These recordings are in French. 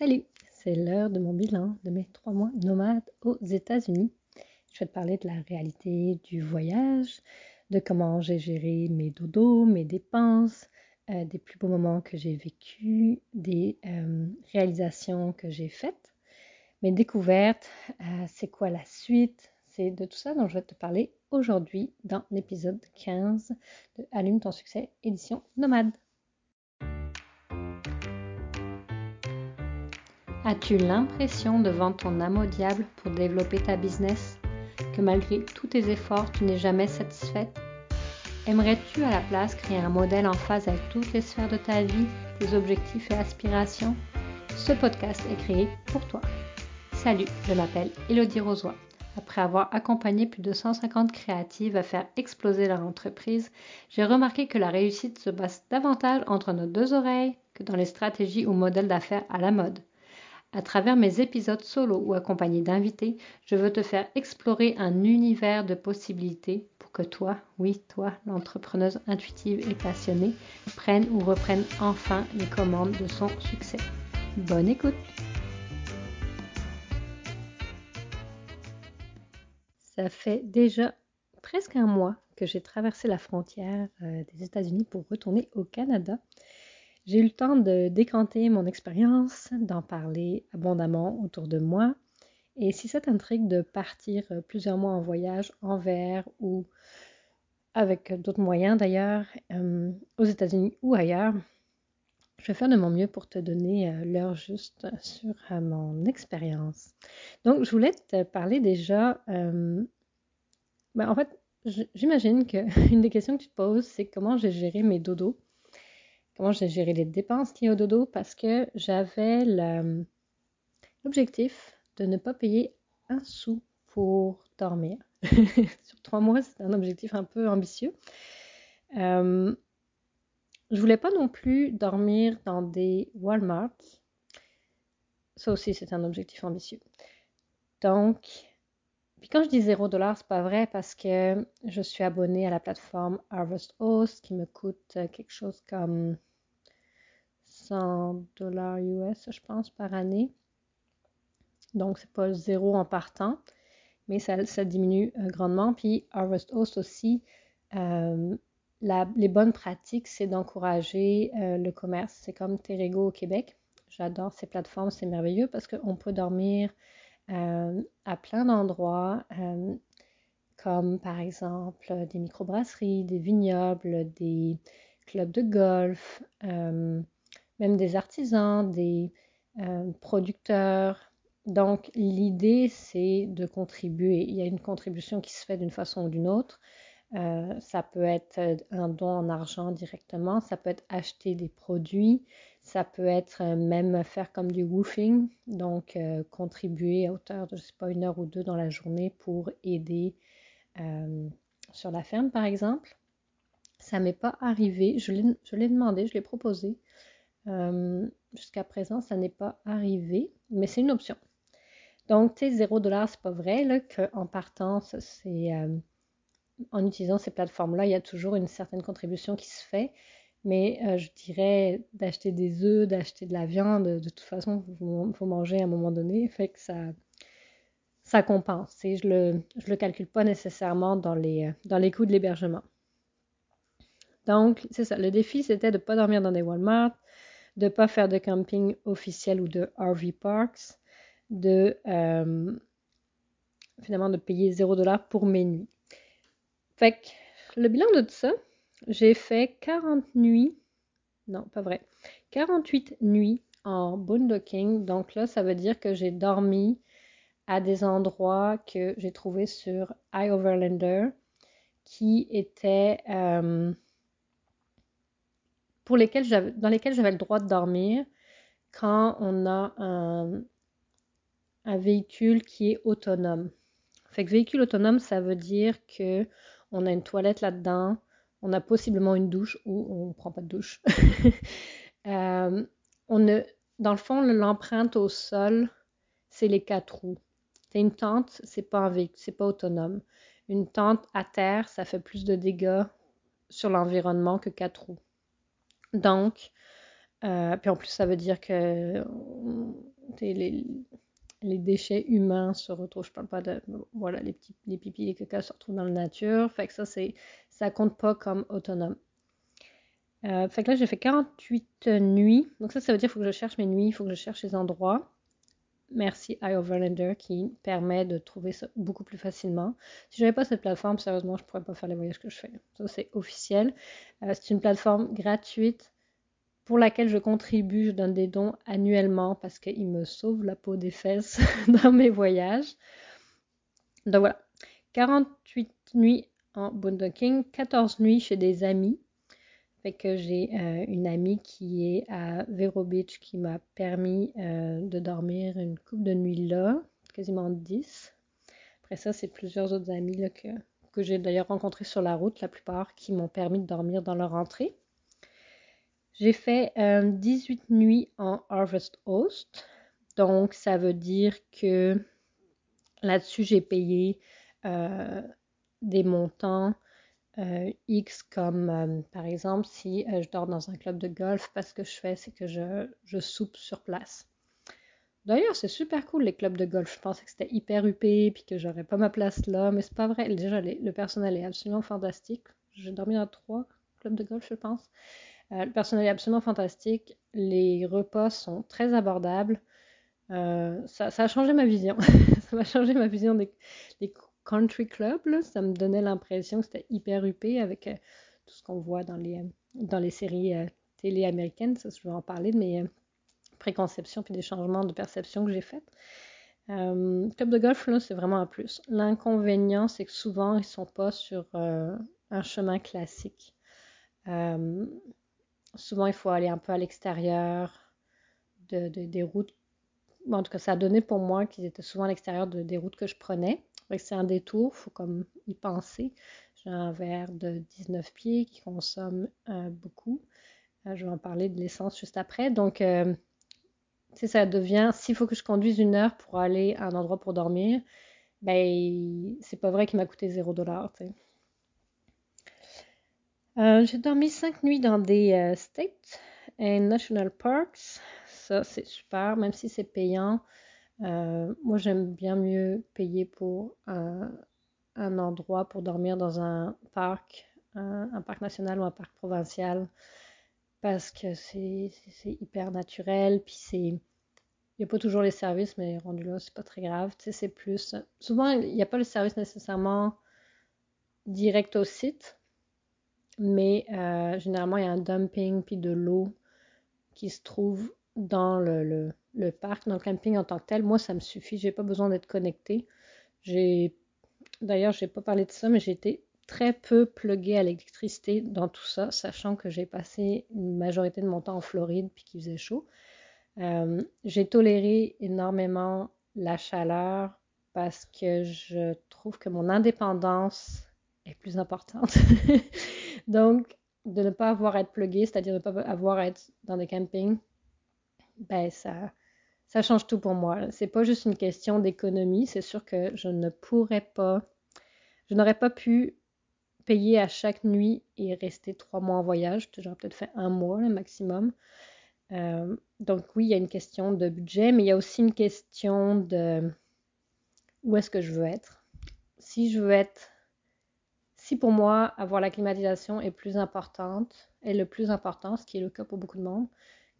Salut, c'est l'heure de mon bilan de mes trois mois nomades aux États-Unis. Je vais te parler de la réalité du voyage, de comment j'ai géré mes dodos, mes dépenses, euh, des plus beaux moments que j'ai vécus, des euh, réalisations que j'ai faites, mes découvertes, euh, c'est quoi la suite, c'est de tout ça dont je vais te parler aujourd'hui dans l'épisode 15 de Allume ton succès, édition nomade. As-tu l'impression de vendre ton âme au diable pour développer ta business Que malgré tous tes efforts, tu n'es jamais satisfaite? Aimerais-tu à la place créer un modèle en phase avec toutes les sphères de ta vie, tes objectifs et aspirations? Ce podcast est créé pour toi. Salut, je m'appelle Elodie Rosoy. Après avoir accompagné plus de 150 créatives à faire exploser leur entreprise, j'ai remarqué que la réussite se base davantage entre nos deux oreilles que dans les stratégies ou modèles d'affaires à la mode. À travers mes épisodes solo ou accompagnés d'invités, je veux te faire explorer un univers de possibilités pour que toi, oui, toi, l'entrepreneuse intuitive et passionnée, prenne ou reprenne enfin les commandes de son succès. Bonne écoute Ça fait déjà presque un mois que j'ai traversé la frontière euh, des États-Unis pour retourner au Canada. J'ai eu le temps de décanter mon expérience, d'en parler abondamment autour de moi. Et si ça t'intrigue de partir euh, plusieurs mois en voyage envers ou avec d'autres moyens d'ailleurs, euh, aux États-Unis ou ailleurs, je vais faire de mon mieux pour te donner euh, l'heure juste sur mon expérience. Donc, je voulais te parler déjà. Ben, en fait, j'imagine qu'une des questions que tu te poses, c'est comment j'ai géré mes dodos comment j'ai géré les dépenses liées au dodo? Parce que j'avais l'objectif de ne pas payer un sou pour dormir. Sur trois mois, c'est un objectif un peu ambitieux. Euh, je voulais pas non plus dormir dans des Walmart. Ça aussi, c'est un objectif ambitieux. Donc, puis quand je dis 0 dollar, c'est pas vrai parce que je suis abonnée à la plateforme Harvest Host qui me coûte quelque chose comme 100 dollars US, je pense, par année. Donc, c'est pas zéro en partant, mais ça, ça diminue euh, grandement. Puis, Harvest Host aussi, euh, les bonnes pratiques, c'est d'encourager euh, le commerce. C'est comme Terrego au Québec. J'adore ces plateformes, c'est merveilleux parce qu'on peut dormir à plein d'endroits, comme par exemple des microbrasseries, des vignobles, des clubs de golf même des artisans, des euh, producteurs. Donc l'idée, c'est de contribuer. Il y a une contribution qui se fait d'une façon ou d'une autre. Euh, ça peut être un don en argent directement, ça peut être acheter des produits, ça peut être même faire comme du woofing, donc euh, contribuer à hauteur de, je sais pas, une heure ou deux dans la journée pour aider sur la ferme, par exemple. Ça m'est pas arrivé, je l'ai demandé, je l'ai proposé. Euh, jusqu'à présent, ça n'est pas arrivé, mais c'est une option. Donc, tu sais, 0 c'est pas vrai qu'en partant, c'est euh, en utilisant ces plateformes-là, il y a toujours une certaine contribution qui se fait. Mais euh, je dirais d'acheter des œufs, d'acheter de la viande, de toute façon, il faut, manger à un moment donné, fait que ça, ça compense. Je ne le, je le calcule pas nécessairement dans les, dans les coûts de l'hébergement. Donc, c'est ça. Le défi, c'était de ne pas dormir dans des Walmart, de pas faire de camping officiel ou de RV Parks, de euh, finalement de payer 0$ pour mes nuits. Fait le bilan de tout ça, j'ai fait 40 nuits, non pas vrai, 48 nuits en boondocking. Donc là, ça veut dire que j'ai dormi à des endroits que j'ai trouvés sur iOverlander qui étaient euh, dans lesquels j'avais le droit de dormir quand on a un, véhicule qui est autonome. Fait véhicule autonome, ça veut dire que on a une toilette là-dedans, on a possiblement une douche ou on ne prend pas de douche. Euh, dans le fond, l'empreinte au sol, c'est les quatre roues. C'est une tente, c'est pas c'est pas autonome. Une tente à terre, ça fait plus de dégâts sur l'environnement que quatre roues. Donc, euh, puis en plus, ça veut dire que les, les déchets humains se retrouvent. Je parle pas de. Voilà, les, petits, les pipis, les caca se retrouvent dans la nature. Fait que ça, c'est ça compte pas comme autonome. Euh, fait que là, j'ai fait 48 nuits. Donc ça, ça veut dire qu'il faut que je cherche mes nuits, il faut que je cherche les endroits. Merci iOverlander qui permet de trouver ça beaucoup plus facilement. Si je n'avais pas cette plateforme, sérieusement, je ne pourrais pas faire les voyages que je fais. Ça, c'est officiel. Euh, c'est une plateforme gratuite pour laquelle je contribue. Je donne des dons annuellement parce qu'il me sauve la peau des fesses dans mes voyages. Donc voilà. 48 nuits en boondocking, 14 nuits chez des amis que j'ai euh, une amie qui est à Vero Beach qui m'a permis euh, de dormir une coupe de nuit là, quasiment 10. Après ça, c'est plusieurs autres amis là, que, que j'ai d'ailleurs rencontrés sur la route, la plupart qui m'ont permis de dormir dans leur entrée. J'ai fait 18 euh, nuits en Harvest Host. Donc, ça veut dire que là-dessus, j'ai payé des montants euh, X comme euh, par exemple si euh, je dors dans un club de golf, parce que je fais, c'est que je, soupe sur place. D'ailleurs, c'est super cool les clubs de golf. Je pensais que c'était hyper huppé puis que j'aurais pas ma place là, mais c'est pas vrai. Déjà, le personnel est absolument fantastique. J'ai dormi dans trois clubs de golf, je pense. le personnel est absolument fantastique. Les repas sont très abordables. ça, a changé ma vision. ça m'a changé ma vision des, des country club. Ça me donnait l'impression que c'était hyper huppé avec euh, tout ce qu'on voit dans les, euh, dans les séries euh, télé américaines. Ça, je vais en parler de mes préconceptions puis des changements de perception que j'ai faits. club de golf, c'est vraiment un plus. L'inconvénient, c'est que souvent, ils ne sont pas sur un chemin classique. souvent, il faut aller un peu à l'extérieur de, des routes. en tout cas, ça a donné pour moi qu'ils étaient souvent à l'extérieur de, des routes que je prenais c'est un détour, il faut comme y penser. J'ai un verre de 19 pieds qui consomme euh, beaucoup. Euh, je vais en parler de l'essence juste après. Donc, euh, ça devient, s'il faut que je conduise une heure pour aller à un endroit pour dormir, ben, c'est pas vrai qu'il m'a coûté 0 dollar. J'ai dormi 5 nuits dans des states et national parks. Ça, c'est super, même si c'est payant. Euh, moi, j'aime bien mieux payer pour un, endroit pour dormir dans un parc, un, parc national ou un parc provincial, parce que c'est hyper naturel, puis c'est... Il n'y a pas toujours les services, mais rendu là, c'est pas très grave. C'est plus... Souvent, il n'y a pas le service nécessairement direct au site, mais euh, généralement, il y a un dumping puis de l'eau qui se trouve dans le, parc, dans le camping en tant que tel. Moi, ça me suffit. J'ai pas besoin d'être connecté. J'ai d'ailleurs, j'ai pas parlé de ça, mais j'ai été très peu pluguée à l'électricité dans tout ça, sachant que j'ai passé une majorité de mon temps en Floride puis qu'il faisait chaud. Euh, j'ai toléré énormément la chaleur parce que je trouve que mon indépendance est plus importante. Donc, de ne pas avoir à être plugué, c'est-à-dire de ne pas avoir à être dans des campings, ben ça, ça change tout pour moi. C'est pas juste une question d'économie, c'est sûr que je ne pourrais pas, je n'aurais pas pu payer à chaque nuit et rester trois mois en voyage. J'aurais peut-être fait un mois le maximum. Euh, donc oui, il y a une question de budget, mais il y a aussi une question de où est-ce que je veux être. Si je veux être, si pour moi avoir la climatisation est plus importante, est le plus important, ce qui est le cas pour beaucoup de monde,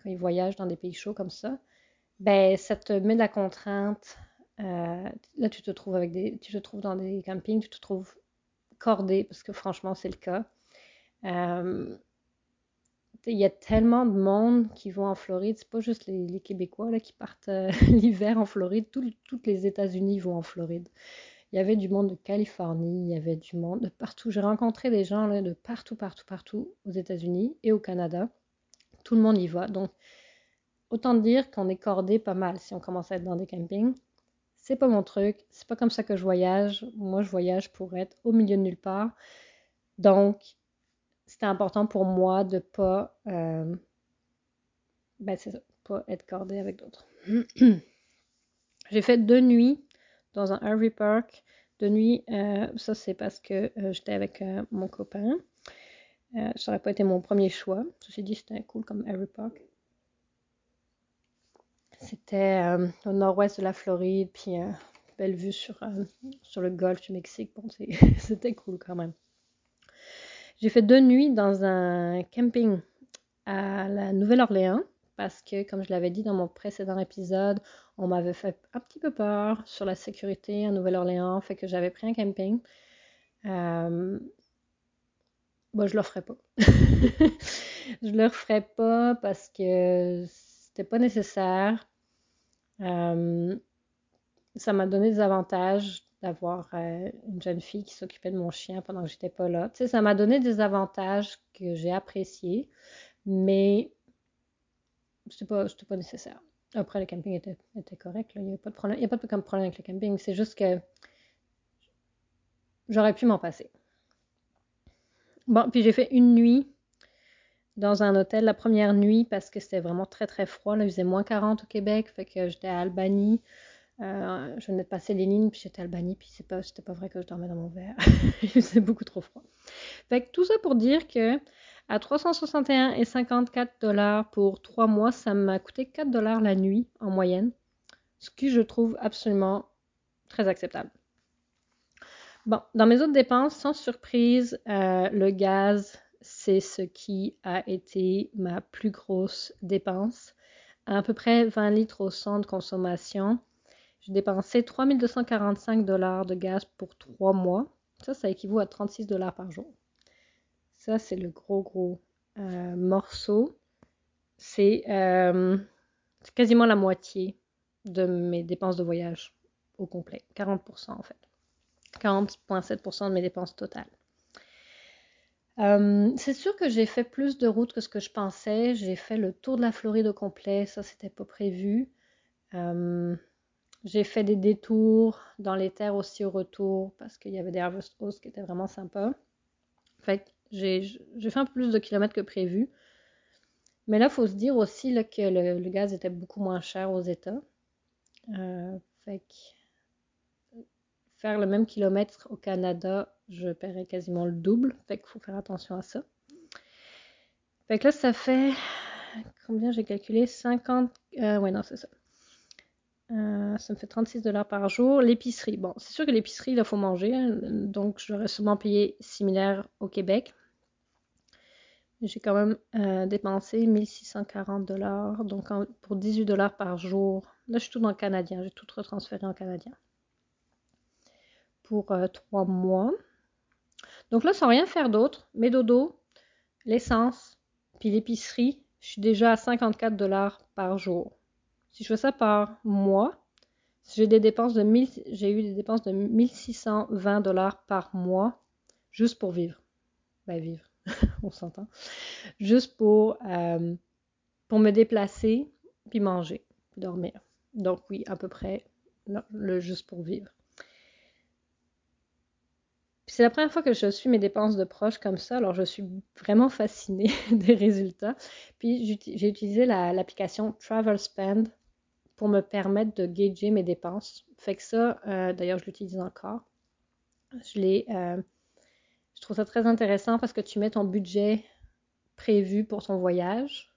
quand ils voyagent dans des pays chauds comme ça, ben ça te met de la contrainte. Euh, là, tu te trouves avec des, tu te trouves dans des campings, tu te trouves cordé parce que franchement, c'est le cas. Euh, il y a tellement de monde qui vont en Floride. C'est pas juste les, Québécois là, qui partent euh, l'hiver en Floride. toutes les États-Unis vont en Floride. Il y avait du monde de Californie, il y avait du monde de partout. J'ai rencontré des gens là, de partout, partout, partout aux États-Unis et au Canada. Tout le monde y va. Donc, autant dire qu'on est cordé pas mal si on commence à être dans des campings. C'est pas mon truc, c'est pas comme ça que je voyage. Moi, je voyage pour être au milieu de nulle part. Donc, c'était important pour moi de pas, euh, ben, pas être cordé avec d'autres. J'ai fait deux nuits dans un RV park. Deux nuits, euh, ça c'est parce que euh, j'étais avec mon copain. Euh, ça n'aurait pas été mon premier chois. Ceci dit, c'était cool comme Harry Park. C'était euh, au nord-ouest de la Floride, puis belle vue sur, sur le golfe du Mexique. Bon, c'était cool quand même. J'ai fait deux nuits dans un camping à la Nouvelle-Orléans parce que, comme je l'avais dit dans mon précédent épisode, on m'avait fait un petit peu peur sur la sécurité à Nouvelle-Orléans, fait que j'avais pris un camping. Euh... Bon, je le referai pas. je le referai pas parce que c'était pas nécessaire. Euh, ça m'a donné des avantages d'avoir euh, une jeune fille qui s'occupait de mon chien pendant que j'étais pas là. Tu ça m'a donné des avantages que j'ai appréciés, mais c'était pas, pas nécessaire. Après, le camping était, correct. Il n'y a pas de problème. Il n'y a pas de problème avec le camping. C'est juste que j'aurais pu m'en passer. Bon, puis j'ai fait une nuit dans un hôtel la première nuit parce que c'était vraiment très très froid. Là, il faisait moins 40 au Québec, fait que j'étais à Albany. Euh, je venais de passer les lignes, puis j'étais à Albany, puis c'est pas, c'était pas vrai que je dormais dans mon verre. c'est beaucoup trop froid. Fait que tout ça pour dire que à 361 et 54 dollars pour trois mois, ça m'a coûté 4 dollars la nuit en moyenne, ce que je trouve absolument très acceptable. Bon, dans mes autres dépenses, sans surprise, euh, le gaz, c'est ce qui a été ma plus grosse dépense. À, peu près 20 litres au centre de consommation. J'ai dépensé 3245 dollars de gaz pour trois mois. Ça, ça équivaut à 36 dollars par jour. Ça, c'est le gros, gros euh, morceau. Euh, c'est quasiment la moitié de mes dépenses de voyage au complet. 40% en fait. 40,7% de mes dépenses totales. C'est sûr que j'ai fait plus de routes que ce que je pensais. J'ai fait le tour de la Floride au complet. Ça, c'était pas prévu. J'ai fait des détours dans les terres aussi au retour parce qu'il y avait des harvest hosts qui étaient vraiment sympas. Fait j'ai fait un peu plus de kilomètres que prévu. Mais là, il faut se dire aussi là, que le, gaz était beaucoup moins cher aux États. Euh, faire le même kilomètre au Canada, je paierais quasiment le double. Fait qu'il faut faire attention à ça. Fait que là, ça fait combien j'ai calculé? 50. Euh, ouais, non, c'est ça. Euh, ça me fait 36 dollars par jour. L'épicerie, bon, c'est sûr que l'épicerie, il faut manger, hein, donc j'aurais sûrement payé similaire au Québec. J'ai quand même euh, dépensé 1640 dollars, donc pour 18 dollars par jour. Là, je suis tout dans le canadien, j'ai tout retransféré en canadien. Pour euh, trois mois. Donc là, sans rien faire d'autre, mes dodos, l'essence, puis l'épicerie, je suis déjà à 54 dollars par jour. Si je fais ça par mois, j'ai des dépenses de eu des dépenses de 1620 dollars par mois juste pour vivre. Ben vivre, on s'entend. Juste pour, euh, pour me déplacer, puis manger, puis dormir. Donc oui, à peu près le juste pour vivre. C'est la première fois que je suis mes dépenses de proches comme ça, alors je suis vraiment fascinée des résultats. Puis j'ai utilisé l'application Travel Spend pour me permettre de gager mes dépenses. Fait que ça, euh, d'ailleurs, je l'utilise encore. Je. Euh, je trouve ça très intéressant parce que tu mets ton budget prévu pour ton voyage,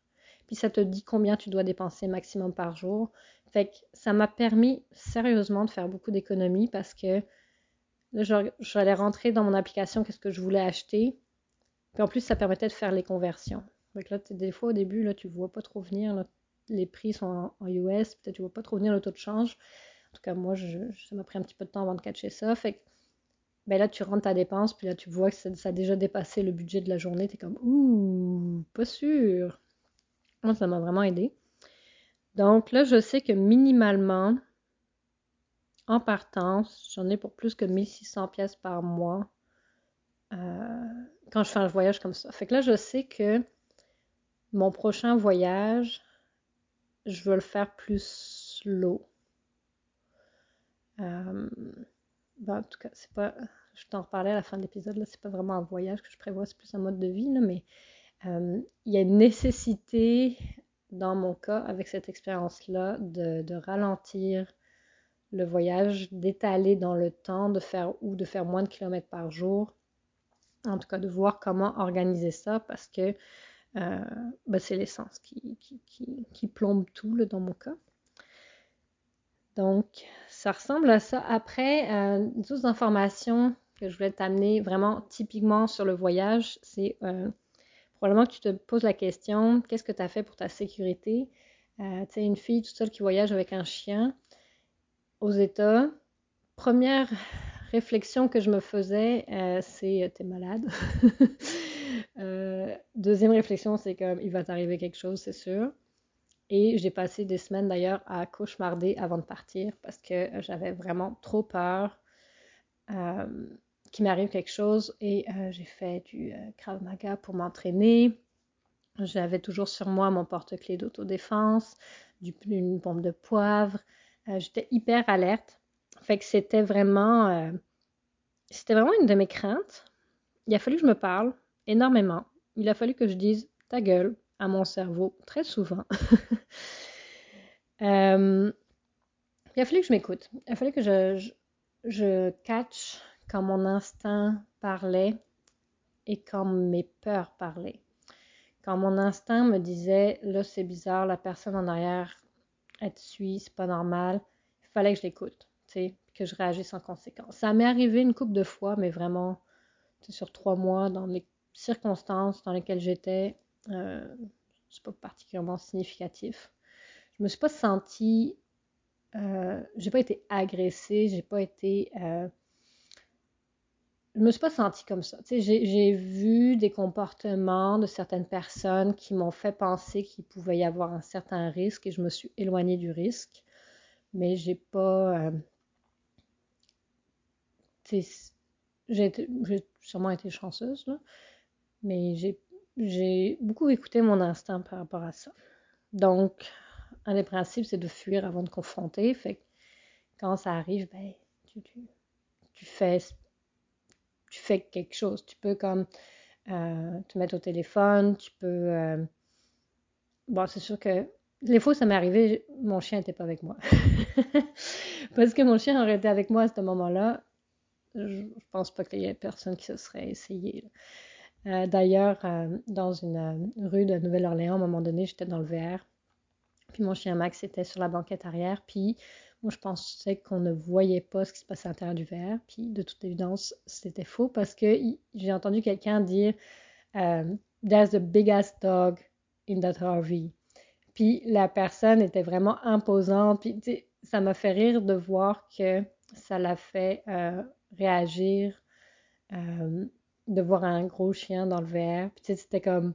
puis ça te dit combien tu dois dépenser maximum par jour. Fait que ça m'a permis sérieusement de faire beaucoup d'économies parce que là, j'allais rentrer dans mon application qu'est-ce que je voulais acheter. Puis en plus, ça permettait de faire les conversions. Donc là, des fois, au début, là, tu vois pas trop venir les prix sont en, US, peut-être tu ne vas pas trop venir le taux de change. En tout cas, moi, ça m'a pris un petit peu de temps avant de catcher ça. Fait ben là, tu rentres ta dépense, puis là, tu vois que ça, a déjà dépassé le budget de la journée. Tu es comme, ouh, pas sûr. Moi, ça m'a vraiment aidé. Donc là, je sais que minimalement, en partance, j'en ai pour plus que 1600 pièces par mois euh, quand je fais un voyage comme ça. Fait que là, je sais que mon prochain voyage, je veux le faire plus slow. Euh, ben, en tout cas, c'est pas. Je t'en reparlais à la fin de l'épisode, là, c'est pas vraiment un voyage que je prévois, c'est plus un mode de vie, mais euh, il y a une nécessité, dans mon cas, avec cette expérience-là, de, ralentir le voyage, d'étaler dans le temps, de faire ou de faire moins de kilomètres par jour. En tout cas, de voir comment organiser ça parce que euh, bah, c'est l'essence qui, plombe tout dans mon cas. Donc, ça ressemble à ça. Après, euh, d'autres informations que je voulais t'amener vraiment typiquement sur le voyage, c'est euh, probablement que tu te poses la question, qu'est-ce que tu as fait pour ta sécurité? Euh, tu sais, une fille toute seule qui voyage avec un chien aux États. Première réflexion que je me faisais, euh, c'est t'es malade? deuxième réflexion, c'est comme il va t'arriver quelque chose, c'est sûr. Et j'ai passé des semaines d'ailleurs à cauchemarder avant de partir parce que j'avais vraiment trop peur euh, qu'il m'arrive quelque chose. Et euh, j'ai fait du euh, Krav Maga pour m'entraîner. J'avais toujours sur moi mon porte-clés d'autodéfense, une bombe de poivre. J'étais hyper alerte. Fait que c'était vraiment, c'était vraiment une de mes craintes. Il a fallu que je me parle énormément. Il a fallu que je dise ta gueule, à mon cerveau très souvent. euh, il a fallu que je m'écoute. Il a fallu que je, je, je, catch quand mon instinct parlait et quand mes peurs parlaient. Quand mon instinct me disait là c'est bizarre, la personne en arrière te suit, c'est pas normal, il fallait que je l'écoute, que je réagisse en conséquence. Ça m'est arrivé une couple de fois, mais vraiment sur trois mois, dans les circonstances dans lesquelles j'étais, euh, c'est pas particulièrement significatif. Je me suis pas sentie, euh, j'ai pas été agressée, j'ai pas été, euh, je me suis pas sentie comme ça. J'ai vu des comportements de certaines personnes qui m'ont fait penser qu'il pouvait y avoir un certain risque et je me suis éloignée du risque, mais j'ai pas, euh, j'ai sûrement été chanceuse là, mais j'ai beaucoup écouté mon instinct par rapport à ça. Donc, un des principes, c'est de fuir avant de confronter. Fait quand ça arrive, ben, tu, tu, tu, fais, tu fais quelque chose. Tu peux comme euh, te mettre au téléphone, tu peux... Euh... Bon, c'est sûr que les fois ça m'est arrivé, mon chien n'était pas avec moi. Parce que mon chien aurait été avec moi à ce moment-là, je pense pas qu'il y ait personne qui se serait essayé. Euh, d'ailleurs, dans une rue de Nouvelle-Orléans, à un moment donné, j'étais dans le VR. Puis mon chien Max était sur la banquette arrière. Puis moi, je pensais qu'on ne voyait pas ce qui se passait à l'intérieur du VR. Puis de toute évidence, c'était faux parce que j'ai entendu quelqu'un dire There's the biggest dog in that RV. Puis la personne était vraiment imposante. Puis ça m'a fait rire de voir que ça l'a fait réagir de voir un gros chien dans le VR. Puis c'était comme.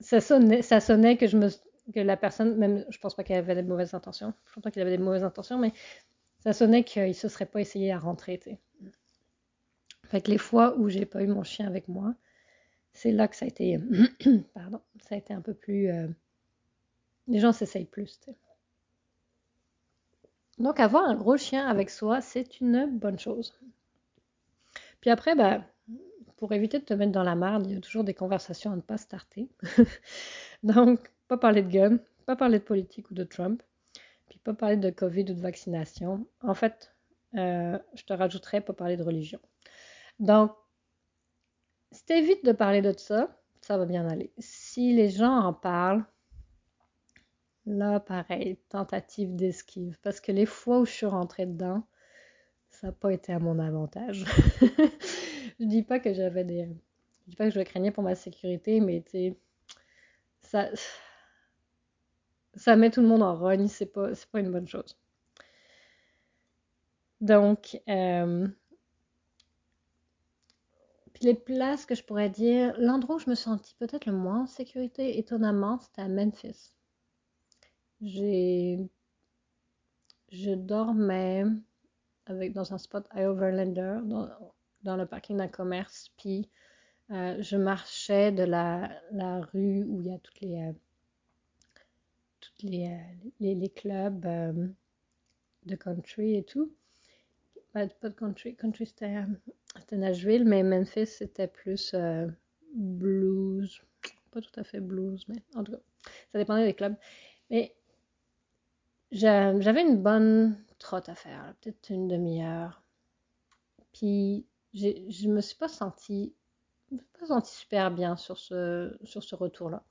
Ça sonnait, ça sonnait que je me que la personne, même je pense pas qu'elle avait des mauvaises intentions. Je pense pas qu'il avait des mauvaises intentions, mais ça sonnait qu'il se serait pas essayé à rentrer. T'sais. Fait que les fois où j'ai pas eu mon chien avec moi, c'est là que ça a été. Pardon, ça a été un peu plus. Euh... Les gens s'essayent plus. Donc avoir un gros chien avec soi, c'est une bonne chose. Puis après, bah, pour éviter de te mettre dans la marde, il y a toujours des conversations à ne pas starter. Donc, pas parler de gun, pas parler de politique ou de Trump, puis pas parler de COVID ou de vaccination. En fait, euh, je te rajouterais pas parler de religion. Donc, si tu évites de parler de ça, ça va bien aller. Si les gens en parlent, là, pareil, tentative d'esquive. Parce que les fois où je suis rentrée dedans, ça n'a pas été à mon avantage. je dis pas que j'avais des. Je dis pas que je craignais pour ma sécurité, mais tu sais, ça. Ça met tout le monde en rogne, c'est pas, pas une bonne chose. Donc, euh... puis les places que je pourrais dire, l'endroit où je me sentis peut-être le moins en sécurité, étonnamment, c'était à Memphis. J'ai. Je dormais dans un spot à Overlander, dans, dans le parking d'un commerce, puis euh, je marchais de la, rue où il y a toutes les, euh, les, euh, les, clubs euh, de country et tout. Pas, de country, country c'était Nashville, mais Memphis c'était plus euh, blues, pas tout à fait blues, mais en tout cas, ça dépendait des clubs. Mais j'avais une bonne trotte à faire, peut-être une demi-heure. Puis je me suis pas sentie pas senti super bien sur ce, retour-là.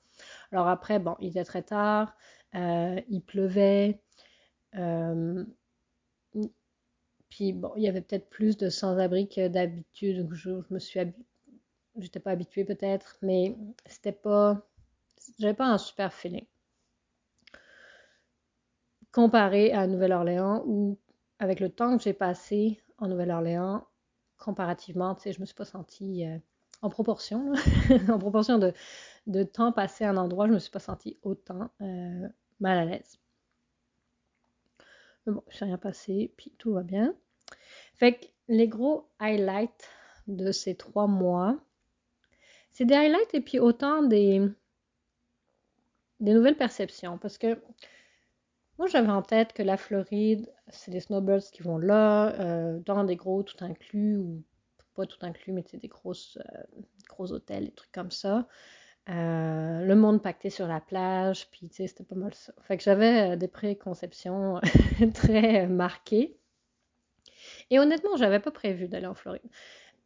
Alors après, bon, il était très tard, euh, il pleuvait, puis bon, il y avait peut-être plus de sans-abri que d'habitude. Je, je, pas habituée peut-être, mais c'était pas, j'avais pas un super feeling. Comparé à Nouvelle-Orléans, où avec le temps que j'ai passé en Nouvelle-Orléans, comparativement, tu sais, je me suis pas sentie euh, en proportion, en proportion de, de, temps passé à un endroit, je me suis pas sentie autant euh, mal à l'aise. Mais bon, je rien passé, puis tout va bien. Fait que les gros highlights de ces trois mois, c'est des highlights et puis autant des, nouvelles perceptions. Parce que moi, j'avais en tête que la Floride, c'est des snowbirds qui vont là, euh, dans des gros tout inclus, ou pas tout inclus, mais c'est des grosses, euh, gros hôtels, des trucs comme ça. Euh, le monde pacté sur la plage, puis tu sais, c'était pas mal ça. J'avais des préconceptions très marquées. Et honnêtement, j'avais pas prévu d'aller en Floride.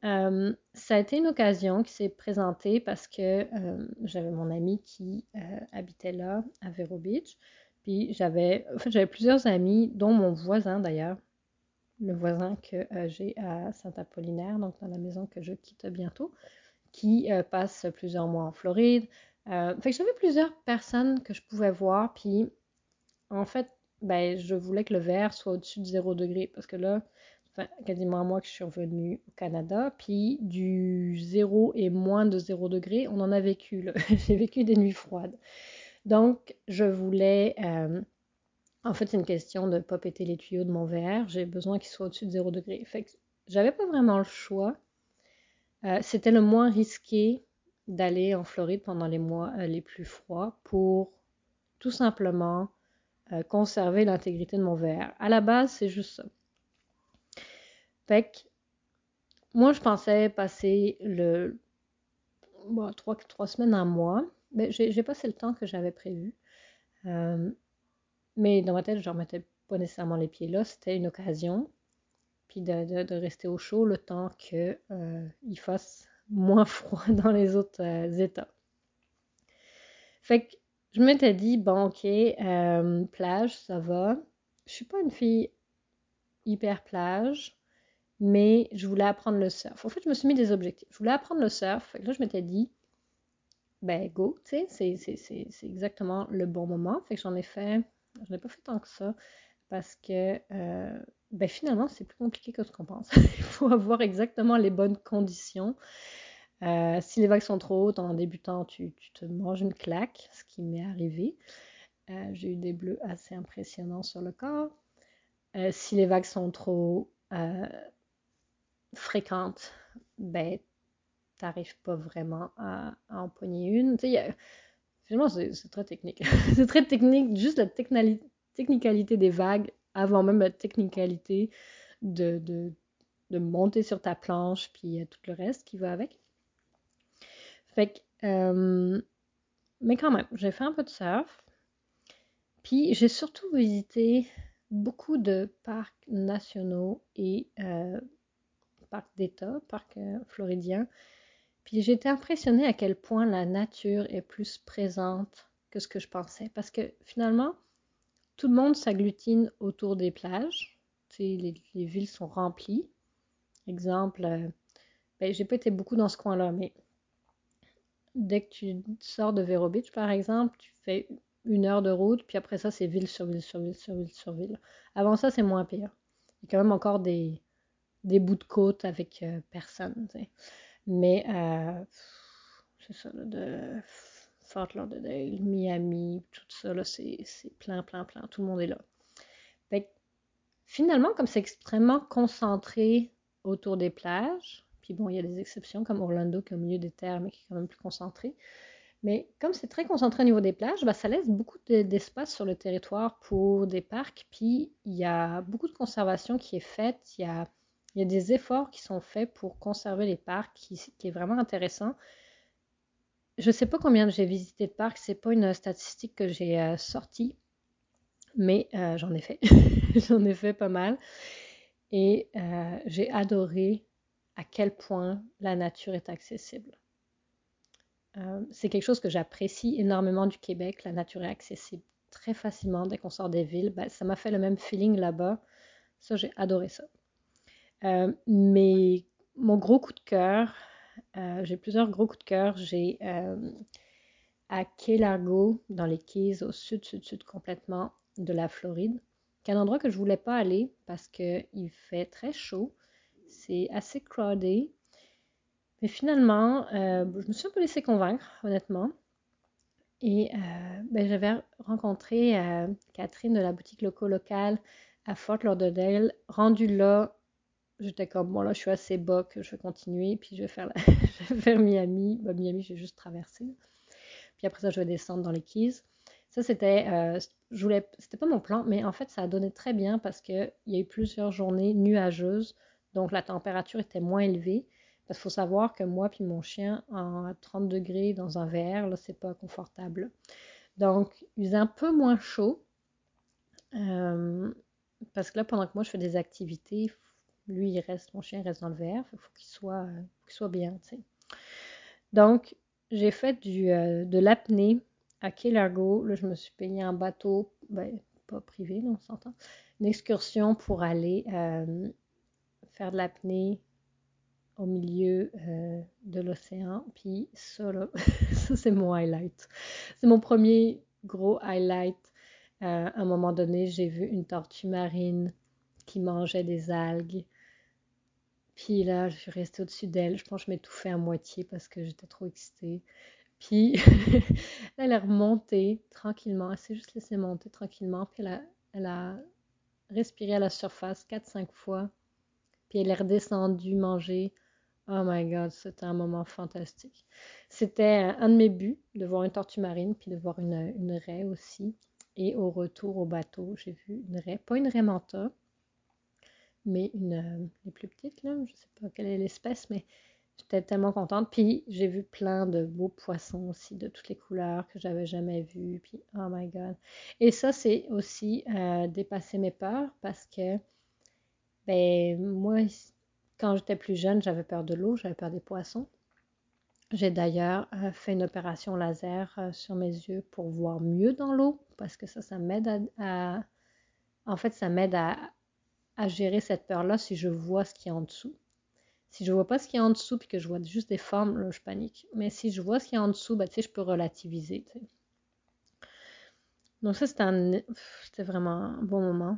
Euh, ça a été une occasion qui s'est présentée parce que euh, j'avais mon ami qui euh, habitait là, à Vero Beach. Puis j'avais, en fait, j'avais plusieurs amis, dont mon voisin d'ailleurs, le voisin que j'ai à Saint-Apollinaire, donc dans la maison que je quitte bientôt, qui passe plusieurs mois en Floride. fait que j'avais plusieurs personnes que je pouvais voir. Puis en fait, ben, je voulais que le verre soit au-dessus de 0 degré parce que là, enfin, quasiment un mois que je suis revenue au Canada, puis du 0 et moins de 0 degré, on en a vécu. J'ai vécu des nuits froides. Donc, je voulais... Euh, en fait, c'est une question de ne pas péter les tuyaux de mon verre. J'ai besoin qu'il soit au-dessus de 0 degré. Fait que j'avais pas vraiment le choix. Euh, c'était le moins risqué d'aller en Floride pendant les mois euh, les plus froids pour tout simplement conserver l'intégrité de mon verre. À la base, c'est juste ça. Fait moi, je pensais passer le bon, trois, semaines, un mois. Mais j'ai passé le temps que j'avais prévu. Euh, mais dans ma tête, je ne remettais pas nécessairement les pieds là. C'était une occasion. Puis de, rester au chaud le temps qu'il euh, fasse moins froid dans les autres euh, États. Fait que je m'étais dit, bon, ok, plage, ça va. Je suis pas une fille hyper plage mais je voulais apprendre le surf. En fait, je me suis mis des objectifs. Je voulais apprendre le surf. Et là, je m'étais dit, ben go, tu sais, c'est exactement le bon moment. Fait que j'en ai fait, je n'ai pas fait tant que ça parce que euh, ben finalement, c'est plus compliqué que ce qu'on pense. Il faut avoir exactement les bonnes conditions. Euh, si les vagues sont trop hautes en débutant, tu, te manges une claque, ce qui m'est arrivé. Euh, j'ai eu des bleus assez impressionnants sur le corps. si les vagues sont trop fréquente, ben, t'arrives pas vraiment à, à empoigner une. Finalement, c'est très technique. c'est très technique, juste la technicalité des vagues avant même la technicalité de, de, de monter sur ta planche, puis tout le reste qui va avec. Fait que, euh, mais quand même, j'ai fait un peu de surf. Puis j'ai surtout visité beaucoup de parcs nationaux et euh, parc d'État, parc euh, floridien. Puis été impressionnée à quel point la nature est plus présente que ce que je pensais. Parce que finalement, tout le monde s'agglutine autour des plages. Les, les, villes sont remplies. Exemple, euh, ben, j'ai pas été beaucoup dans ce coin-là, mais dès que tu sors de Vero Beach, par exemple, tu fais une heure de route, puis après ça, c'est ville sur ville sur ville sur ville sur ville. Avant ça, c'est moins pire. Il y a quand même encore des, bouts de côte avec euh, personne. Mais euh, c'est ça, de Fort Lauderdale, Miami, tout ça, là, c'est, plein, plein, plein. Tout le monde est là. finalement, comme c'est extrêmement concentré autour des plages, puis bon, il y a des exceptions comme Orlando qui est au milieu des terres, mais qui est quand même plus concentré. Mais comme c'est très concentré au niveau des plages, bah, ça laisse beaucoup d'espace sur le territoire pour des parcs. Puis il y a beaucoup de conservation qui est faite. Il y a des efforts qui sont faits pour conserver les parcs, qui, est vraiment intéressant. Je ne sais pas combien j'ai visité de parcs, c'est pas une statistique que j'ai euh, sortie, mais euh, j'en ai fait. j'en ai fait pas mal. Et euh, j'ai adoré à quel point la nature est accessible. c'est quelque chose que j'apprécie énormément du Québec. La nature est accessible très facilement dès qu'on sort des villes. Ben, ça m'a fait le même feeling là-bas. Ça, j'ai adoré ça. Euh, mais mon gros coup de cœur, euh, j'ai plusieurs gros coups de cœur. J'ai euh, à Key Largo, dans les Keys, au sud, sud, sud complètement de la Floride, qui est un endroit que je voulais pas aller parce qu'il fait très chaud. C'est assez crowded. Mais finalement, je me suis un peu laissée convaincre, honnêtement. Et ben, j'avais rencontré Catherine de la boutique loco locale à Fort Lauderdale. Rendue là, j'étais comme, bon là, je suis assez que je vais continuer, puis je vais faire, je vais faire Miami. Ben, Miami, j'ai juste traversé. Puis après ça, je vais descendre dans les Keys. Ça, c'était, euh, je voulais, c'était pas mon plan, mais en fait, ça a donné très bien parce qu'il y a eu plusieurs journées nuageuses, donc la température était moins élevée. Parce qu'il faut savoir que moi puis mon chien, à 30 degrés dans un verre, là, c'est pas confortable. Donc, il faisait un peu moins chaud. Euh, parce que là, pendant que moi, je fais des activités, lui, il reste, mon chien reste dans le verre. Il faut qu'il soit, soit bien, tu sais. Donc, j'ai fait euh, de l'apnée à Key. Là, je me suis payé un bateau, ben, pas privé, on s'entend, une excursion pour aller euh, faire de l'apnée au milieu euh, de l'océan. Puis ça, là, ça c'est mon highlight. C'est mon premier gros highlight. Euh, à un moment donné, j'ai vu une tortue marine qui mangeait des algues. Puis là, je suis restée au-dessus d'elle. Je pense que je m'étouffais à moitié parce que j'étais trop excitée. Puis elle est remontée tranquillement. Elle s'est juste laissée monter tranquillement. Puis elle a, respiré à la surface 4-5 fois. Puis elle est redescendue manger Oh my god, c'était un moment fantastique. C'était un de mes buts de voir une tortue marine, puis de voir une, une raie aussi. Et au retour au bateau, j'ai vu une raie, pas une raie manta, mais une euh, les plus petites là, je sais pas quelle est l'espèce, mais j'étais tellement contente. Puis j'ai vu plein de beaux poissons aussi de toutes les couleurs que j'avais jamais vus. Puis oh my god. Et ça c'est aussi euh, dépasser mes peurs parce que ben moi quand j'étais plus jeune, j'avais peur de l'eau, j'avais peur des poissons. J'ai d'ailleurs euh, fait une opération laser sur mes yeux pour voir mieux dans l'eau, parce que ça, ça m'aide à, En fait, ça m'aide à, gérer cette peur-là si je vois ce qu'il y a en dessous. Si je vois pas ce qu'il y a en dessous puis que je vois juste des formes, je panique. Mais si je vois ce qu'il y a en dessous, bah, je peux relativiser. Donc ça, c'était vraiment un bon moment.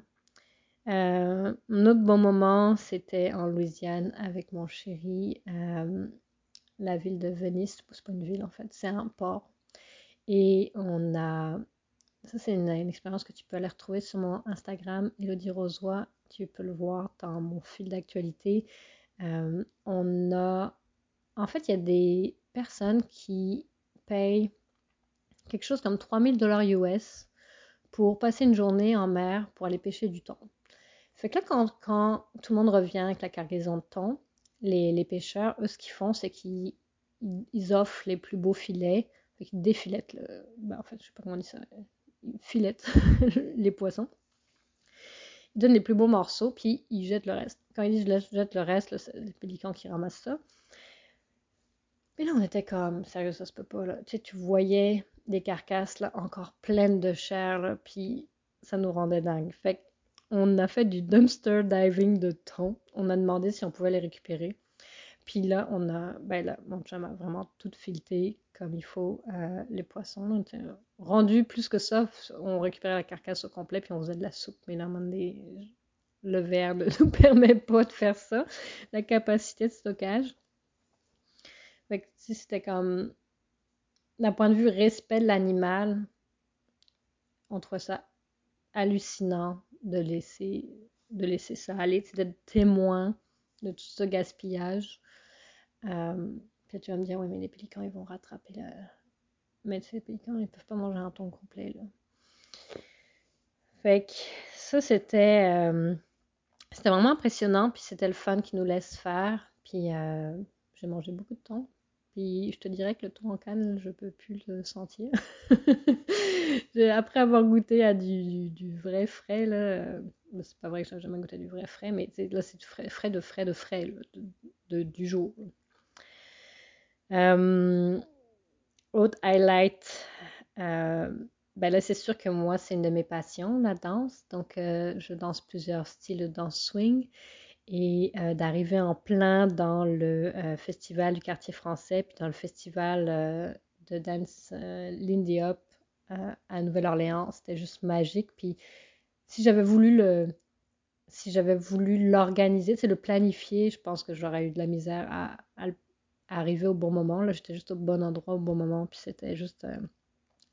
Euh, un autre bon moment, c'était en Louisiane avec mon chéri. Euh, la ville de Venise, c'est pas une ville en fait, c'est un port. Et on a. Ça, c'est une, expérience que tu peux aller retrouver sur mon Instagram, Elodie Rosoy. Tu peux le voir dans mon fil d'actualité. Euh, on a. En fait, il y a des personnes qui payent quelque chose comme 3000 dollars US pour passer une journée en mer pour aller pêcher du thon. Fait que là, quand, tout le monde revient avec la cargaison de thon, les, pêcheurs, eux, ce qu'ils font, c'est qu'ils offrent les plus beaux filets. Fait qu'ils défilettent le. Ben, en fait, je sais pas comment on dit ça. Ils les poissons. Ils donnent les plus beaux morceaux, puis ils jettent le reste. Quand ils disent jettent le reste, c'est les pélicans qui ramassent ça. Mais là, on était comme, sérieux, ça se peut pas, là. Tu sais, tu voyais des carcasses, là, encore pleines de chair, puis ça nous rendait dingue. Fait on a fait du dumpster diving de thon. On a demandé si on pouvait les récupérer. Puis là, on a, ben là, mon chum a vraiment tout filtré comme il faut euh, les poissons. rendu plus que ça, on récupérait la carcasse au complet puis on faisait de la soupe. Mais là, le verre ne nous permet pas de faire ça, la capacité de stockage. Fait que c'était comme, d'un point de vue respect de l'animal, on trouve ça hallucinant de laisser, de laisser ça aller, d'être témoin de tout ce gaspillage. Euh, puis tu vas me dire, oui, mais les pélicans, ils vont rattraper la. Mais ces pélicans, ils peuvent pas manger un ton complet, là. Fait que ça, c'était. Euh, c'était vraiment impressionnant, puis c'était le fun qui nous laisse faire. Puis euh, j'ai mangé beaucoup de temps. Puis je te dirais que le ton en canne, je peux plus le sentir. Après avoir goûté à du, vrai frais, là, euh, c'est pas vrai que j'ai jamais goûté à du vrai frais, mais là c'est du frais, frais de frais de frais de, du jour. Euh, autre highlight, euh, ben là, c'est sûr que moi, c'est une de mes passions, la danse. Donc, euh, je danse plusieurs styles de danse swing. Et euh, d'arriver en plein dans le euh, festival du quartier français, puis dans le festival de dance Lindy Hop à Nouvelle-Orléans, c'était juste magique. Puis, si j'avais voulu le, si j'avais voulu l'organiser, c'est le planifier, je pense que j'aurais eu de la misère à, arriver au bon moment. Là, j'étais juste au bon endroit au bon moment, puis c'était juste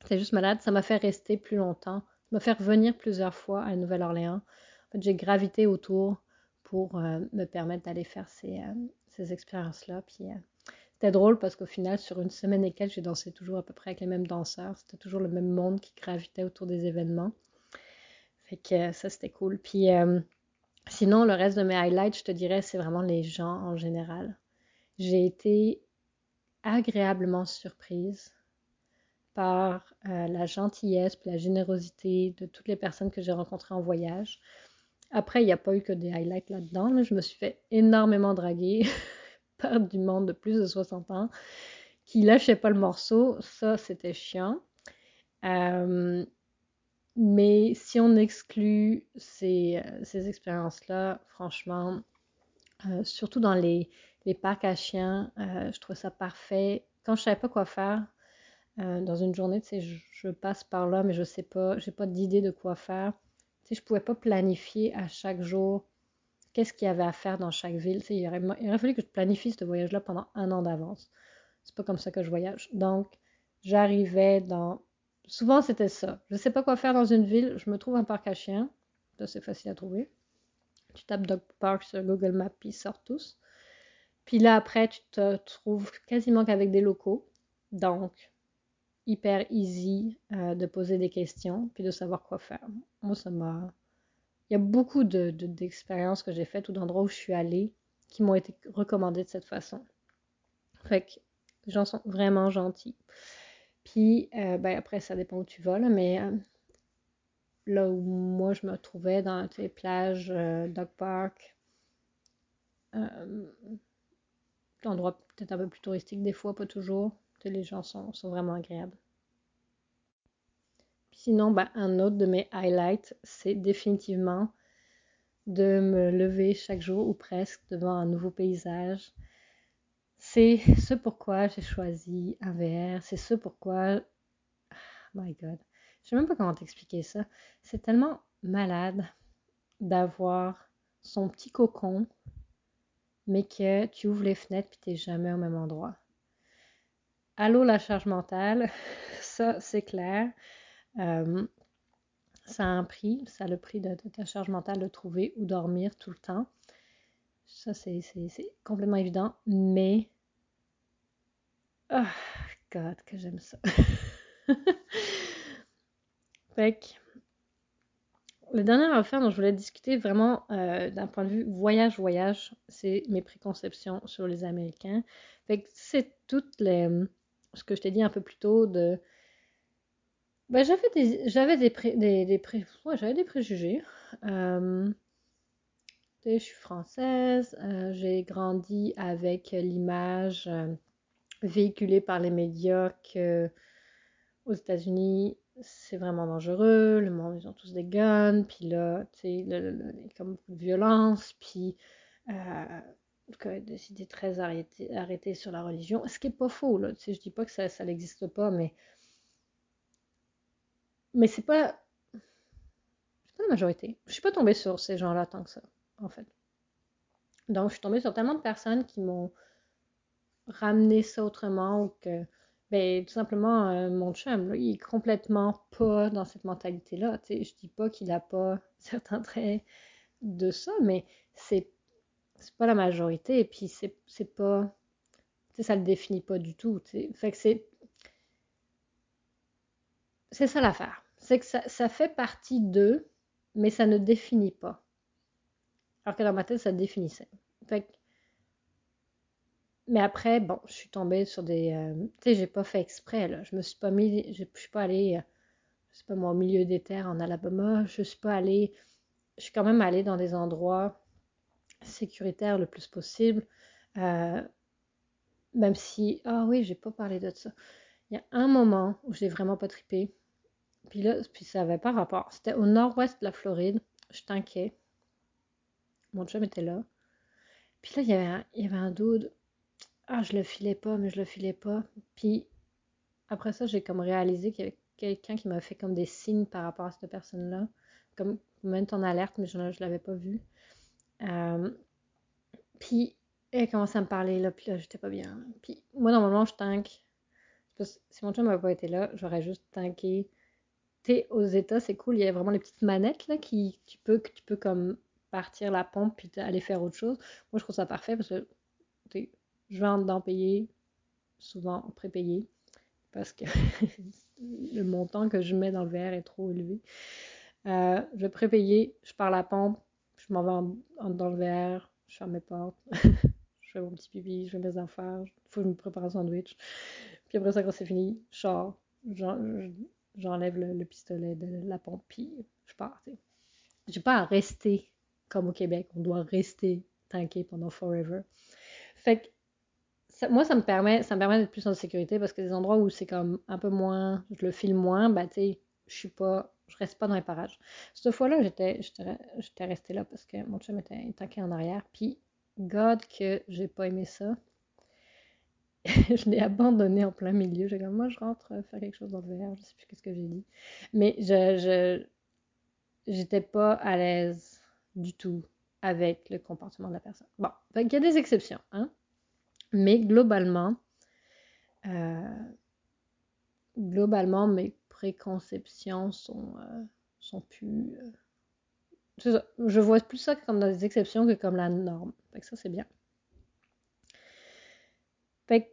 J'étais juste malade. Ça m'a fait rester plus longtemps. Ça m'a fait revenir plusieurs fois à Nouvelle-Orléans. En fait, j'ai gravité autour pour euh, me permettre d'aller faire ces, euh, ces expériences-là. Puis euh, c'était drôle parce qu'au final, sur une semaine et quelques, j'ai dansé toujours à peu près avec les mêmes danseurs. C'était toujours le même monde qui gravitait autour des événements. Fait ça, c'était cool. Puis sinon, le reste de mes highlights, je te dirais, c'est vraiment les gens en général. J'ai été agréablement surprise par la gentillesse la générosité de toutes les personnes que j'ai rencontrées en voyage. Après, il n'y a pas eu que des highlights là-dedans. Je me suis fait énormément draguer par du monde de plus de 60 ans qui lâchait pas le morceau. Ça, c'était chiant. Euh, mais si on exclut ces, euh, ces expériences-là, franchement, surtout dans les, les, parcs à chiens, je trouve ça parfait. Quand je savais pas quoi faire, euh, dans une journée, tu sais, je, passe par là, mais je sais pas, j'ai pas d'idée de quoi faire. Je pouvais pas planifier à chaque jour qu'est-ce qu'il y avait à faire dans chaque ville. Il, aurait, fallu que je planifie ce voyage-là pendant un an d'avance. C'est pas comme ça que je voyage. Donc, j'arrivais dans. Souvent, c'était ça. Je sais pas quoi faire dans une ville, je me trouve un parc à chiens. Ça, c'est facile à trouver. Tu tapes Dog Park sur Google Maps, puis ils sortent tous. Puis là, après, tu te trouves quasiment qu'avec des locaux. Donc, hyper easy euh, de poser des questions puis de savoir quoi faire. Moi, ça m'a. Il y a beaucoup d'expériences de, que j'ai faites ou d'endroits où je suis allée qui m'ont été recommandées de cette façon. Fait les gens sont vraiment gentils. Puis, euh, ben après, ça dépend où tu vas, là, mais euh, là où moi je me trouvais, dans les plages, Dog Park, endroits peut-être un peu plus touristiques des fois, pas toujours les gens sont, vraiment agréables. sinon, ben, un autre de mes highlights, c'est définitivement de me lever chaque jour ou presque devant un nouveau paysage. C'est ce pourquoi j'ai choisi un VR. C'est ce pourquoi. Oh my God. Je sais même pas comment t'expliquer ça. C'est tellement malade d'avoir son petit cocon, mais que tu ouvres les fenêtres puis t'es jamais au même endroit. Allô la charge mentale, ça c'est clair. Euh, ça a un prix, ça a le prix de, ta charge mentale de trouver ou dormir tout le temps. Ça c'est complètement évident, mais... Oh, God, que j'aime ça. fait que, la dernière affaire dont je voulais discuter vraiment euh, d'un point de vue voyage-voyage, c'est mes préconceptions sur les Américains. Fait que c'est toutes les ce que je t'ai dit un peu plus tôt de ben, j'avais des j'avais des, des, des, j'avais des préjugés. Euh, je suis française euh, j'ai grandi avec l'image euh, véhiculée par les médias que aux États-Unis c'est vraiment dangereux le monde ils ont tous des guns puis là tu sais comme beaucoup de violence puis des idées très arrêtées, arrêtées, sur la religion, ce qui n'est pas faux. Là. Tu je dis pas que ça, ça n'existe pas, mais mais c'est pas c'est pas la majorité. Je suis pas tombée sur ces gens-là tant que ça, en fait. Donc, je suis tombée sur tellement de personnes qui m'ont ramené ça autrement que ben, tout simplement, euh, mon chum, il est complètement pas dans cette mentalité-là. Tu sais, je dis pas qu'il a pas certains traits de ça, mais c'est c'est pas la majorité et puis c'est, c'est pas tu ça le définit pas du tout fait que c'est c'est ça l'affaire c'est que ça, ça fait partie d'eux mais ça ne définit pas alors que dans ma tête ça définissait fait que mais après, bon, je suis tombée sur des. Euh, tu sais, j'ai pas fait exprès, là. Je me suis pas mis. Je suis pas allée, euh, je sais pas moi, au milieu des terres en Alabama. Je suis pas allée. Je suis quand même allée dans des endroits sécuritaire le plus possible. Euh, même si, ah oui, j'ai pas parlé de ça. Il y a un moment où j'ai vraiment pas tripé. puis là, puis ça avait pas rapport. C'était au nord-ouest de la Floride. Je t'inquiète. Mon chum était là. Puis là, il y avait un, il y avait un dude. Ah, je le filais pas, mais je le filais pas. Puis après ça, j'ai comme réalisé qu'il y avait quelqu'un qui m'a fait comme des signes par rapport à cette personne-là. Comme même en alerte, mais je ne l'avais pas vu. Euh, puis elle commençait à me parler, là, puis là, j'étais pas bien. Puis moi, normalement, je tank. Si mon chum n'avait pas été là, j'aurais juste tanké. T'es aux États, c'est cool, il y a vraiment les petites manettes, là, qui, tu peux, comme partir la pompe puis aller faire autre chose. Moi, je trouve ça parfait parce que je vais en payer, souvent prépayé, parce que le montant que je mets dans le verre est trop élevé. Euh, je vais prépayer, je pars la pompe, je m'en vais dans le verre, je ferme mes portes, je fais mon petit pipi, je fais mes affaires, faut que je me prépare un sandwich. Puis après ça, quand c'est fini, je sors, j'enlève le, pistolet de la pompe, puis je pars. Je n'ai pas à rester comme au Québec, on doit rester tanké pendant forever. Fait que moi, ça me permet, permet d'être plus en sécurité parce que des endroits où c'est comme un peu moins, je le filme moins, bah tu sais, je suis pas, je reste pas dans les parages. Cette fois-là, j'étais, j'étais restée là parce que mon chum était tanké en arrière. Puis, God, que j'ai pas aimé ça. je l'ai abandonné en plein milieu. J'ai comme, moi, je rentre faire quelque chose dans le verre. Je sais plus qu'est-ce que j'ai dit. Mais je, je, j'étais pas à l'aise du tout avec le comportement de la personne. Bon, il y a des exceptions, hein? mais globalement, euh, globalement, mes préconceptions sont, euh, plus. Euh, je vois plus ça comme des exceptions que comme la norme. Ça, c'est bien. Fait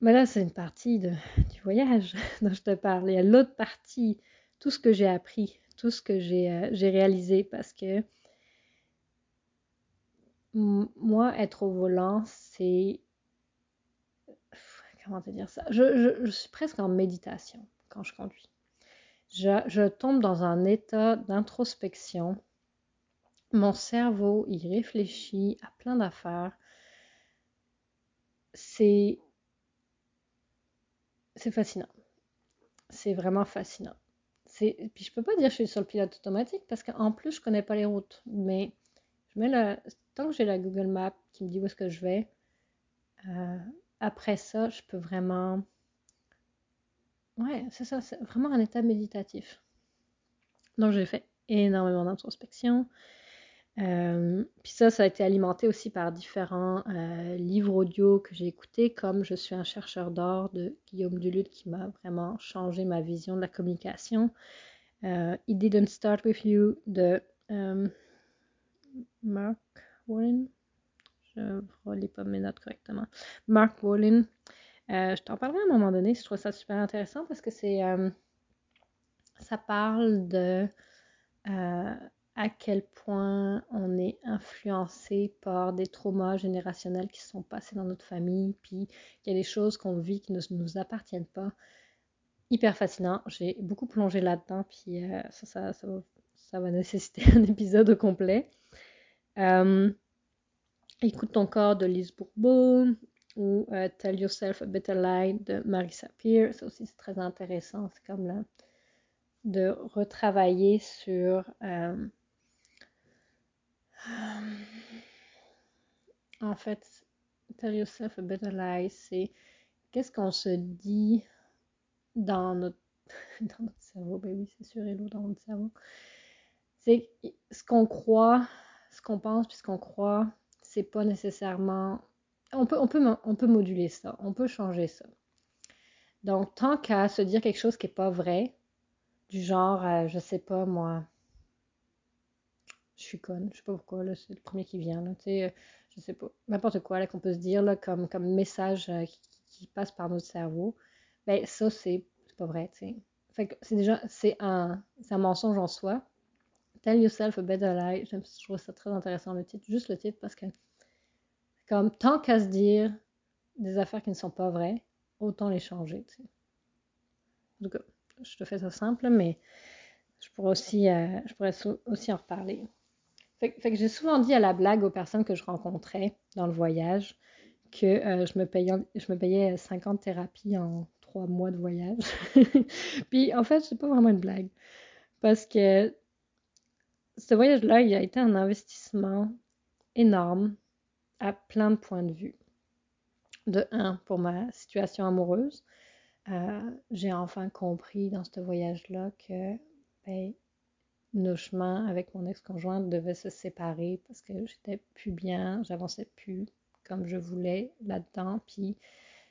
mais là, c'est une partie du voyage dont je te parle. Il y a l'autre partie, tout ce que j'ai appris tout ce que euh, j'ai réalisé parce que moi, être au volant, c'est... Comment te dire ça? Je, suis presque en méditation quand je conduis. Je, tombe dans un état d'introspection. Mon cerveau, il réfléchit à plein d'affaires. C'est... C'est fascinant. C'est vraiment fascinant puis je peux pas dire que je suis sur le pilote automatique parce qu'en plus je connais pas les routes. Mais tant que j'ai la Google Map qui me dit où est-ce que je vais, euh, après ça, je peux vraiment. Ouais, c'est ça, c'est vraiment un état méditatif. Donc j'ai fait énormément d'introspection. Euh, puis ça, ça a été alimenté aussi par différents euh, livres audio que j'ai écoutés, comme Je suis un chercheur d'or de Guillaume Duluth, qui m'a vraiment changé ma vision de la communication. Euh, It Didn't Start With You de Mark Wallen. Je ne relis pas mes notes correctement. Mark Wallen. je t'en parlerai à un moment donné, je trouve ça super intéressant parce que c'est... ça parle de à quel point on est influencé par des traumas générationnels qui sont passés dans notre famille, puis il y a des choses qu'on vit qui ne nous appartiennent pas. Hyper fascinant. J'ai beaucoup plongé là-dedans, puis euh, ça, ça, va, nécessiter un épisode complet. Euh, Écoute ton corps de Lise Bourbeau ou euh, Tell Yourself a Better Life de Marissa Peer. Ça aussi, c'est très intéressant. C'est comme là de retravailler sur euh, en fait, Tell Yourself a Better Life, c'est qu'est-ce qu'on se dit dans notre, dans notre cerveau? Ben oui, c'est sûr, Hello, dans notre cerveau. C'est ce qu'on croit, ce qu'on pense, puis ce qu'on croit, c'est pas nécessairement. On peut, on, peut, on peut moduler ça, on peut changer ça. Donc, tant qu'à se dire quelque chose qui n'est pas vrai, du genre, euh, je sais pas moi, je suis conne, je sais pas pourquoi, c'est le premier qui vient, là, euh, je sais pas, n'importe quoi, là, qu'on peut se dire, là, comme, comme message euh, qui, passe par notre cerveau, ben, ça, c'est pas vrai, tu sais. C'est déjà, c'est un, un mensonge en soi. Tell yourself a better life, je trouve ça très intéressant, le titre, juste le titre, parce que, comme, tant qu'à se dire des affaires qui ne sont pas vraies, autant les changer. En tout cas, je te fais ça simple, mais je pourrais aussi, euh, je en reparler. Fait, j'ai souvent dit à la blague aux personnes que je rencontrais dans le voyage que euh, je, me payais, je me payais 50 thérapies en trois mois de voyage. Puis en fait, c'est pas vraiment une blague. Parce que ce voyage-là, il a été un investissement énorme à plein de points de vue. De un, pour ma situation amoureuse, euh, j'ai enfin compris dans ce voyage-là que ben, nos chemins avec mon ex-conjoint devaient se séparer parce que j'étais plus bien, j'avançais plus comme je voulais là-dedans. Puis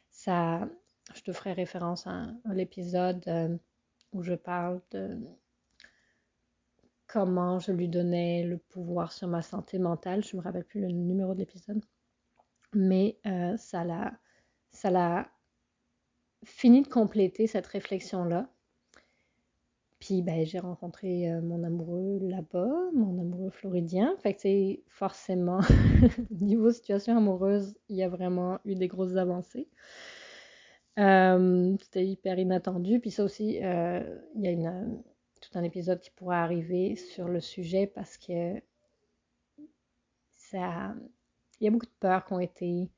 ça, je te ferai référence à, l'épisode euh, où je parle de comment je lui donnais le pouvoir sur ma santé mentale. Je me rappelle plus le numéro de l'épisode, mais euh, ça l'a, fini de compléter cette réflexion-là. Puis ben, j'ai rencontré euh, mon amoureux là-bas, mon amoureux floridien. Fait que c'est forcément, niveau situation amoureuse, il y a vraiment eu des grosses avancées. Euh, c'était hyper inattendu. Puis ça aussi, il y a une, un épisode qui pourrait arriver sur le sujet parce que ça, il y a beaucoup de peurs qui ont été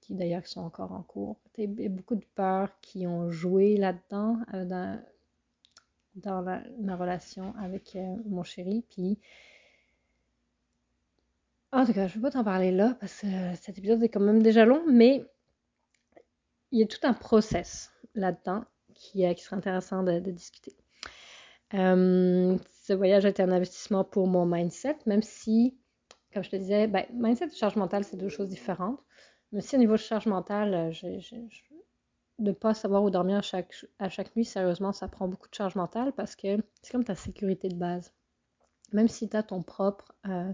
qui d'ailleurs sont encore en cours. Il y a beaucoup de peurs qui ont joué là-dedans, euh, dans, dans la, ma relation avec euh, mon chéri. Puis, en tout cas, je ne vais pas t'en parler là parce que cet épisode est quand même déjà long, mais il y a tout un process là-dedans qui, qui serait intéressant de, discuter. Euh, ce voyage a été un investissement pour mon mindset, même si, comme je te disais, ben, mindset et charge mentale, c'est deux choses différentes. Mais si au niveau de charge mentale, euh, de ne pas savoir où dormir à chaque, nuit, sérieusement, ça prend beaucoup de charge mentale parce que c'est comme ta sécurité de base. Même si tu as ton propre, euh,